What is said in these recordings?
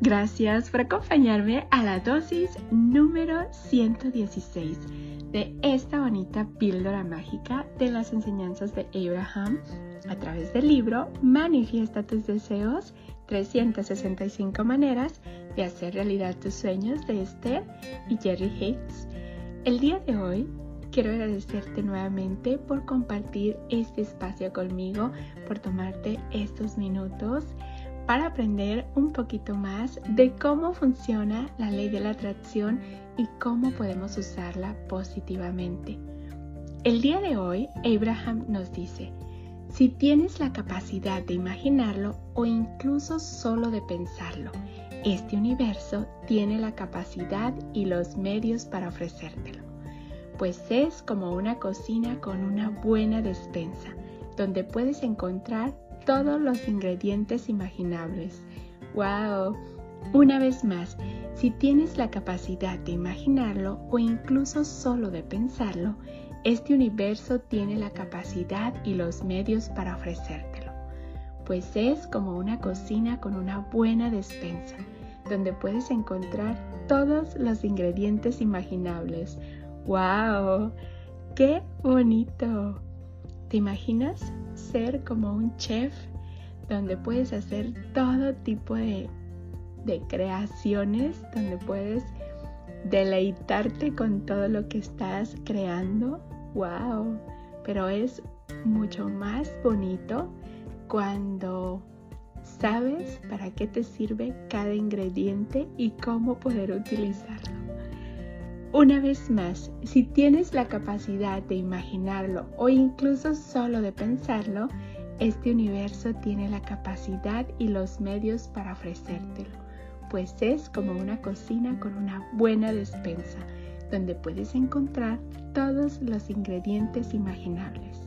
Gracias por acompañarme a la dosis número 116 de esta bonita píldora mágica de las enseñanzas de Abraham a través del libro Manifiesta tus deseos, 365 maneras de hacer realidad tus sueños de Esther y Jerry Hicks. El día de hoy quiero agradecerte nuevamente por compartir este espacio conmigo, por tomarte estos minutos para aprender un poquito más de cómo funciona la ley de la atracción y cómo podemos usarla positivamente. El día de hoy, Abraham nos dice, si tienes la capacidad de imaginarlo o incluso solo de pensarlo, este universo tiene la capacidad y los medios para ofrecértelo, pues es como una cocina con una buena despensa, donde puedes encontrar todos los ingredientes imaginables. ¡Wow! Una vez más, si tienes la capacidad de imaginarlo o incluso solo de pensarlo, este universo tiene la capacidad y los medios para ofrecértelo, pues es como una cocina con una buena despensa, donde puedes encontrar todos los ingredientes imaginables. ¡Wow! ¡Qué bonito! ¿Te imaginas ser como un chef donde puedes hacer todo tipo de, creaciones, donde puedes deleitarte con todo lo que estás creando? ¡Wow! Pero es mucho más bonito cuando sabes para qué te sirve cada ingrediente y cómo poder utilizarlo. Una vez más, si tienes la capacidad de imaginarlo o incluso solo de pensarlo, este universo tiene la capacidad y los medios para ofrecértelo, pues es como una cocina con una buena despensa, donde puedes encontrar todos los ingredientes imaginables.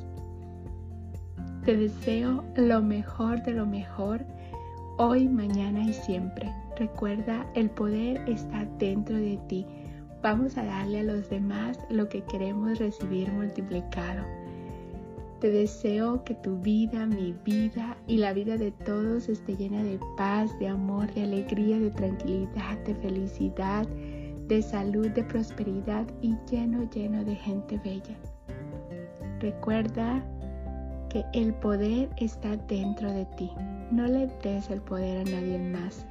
Te deseo lo mejor de lo mejor hoy, mañana y siempre. Recuerda, el poder está dentro de ti Vamos a darle a los demás lo que queremos recibir multiplicado. Te deseo que tu vida, mi vida y la vida de todos esté llena de paz, de amor, de alegría, de tranquilidad, de felicidad, de salud, de prosperidad y lleno, lleno de gente bella. Recuerda que el poder está dentro de ti. No le des el poder a nadie más.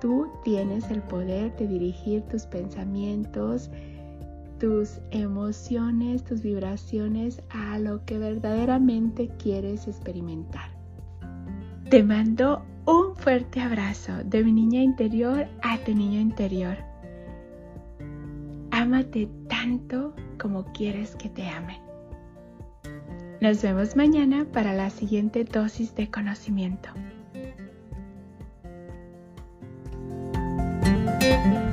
Tú tienes el poder de dirigir tus pensamientos, tus emociones, tus vibraciones a lo que verdaderamente quieres experimentar. Te mando un fuerte abrazo de mi niña interior a tu niño interior. Ámate tanto como quieres que te amen. Nos vemos mañana para la siguiente dosis de conocimiento. Thank you.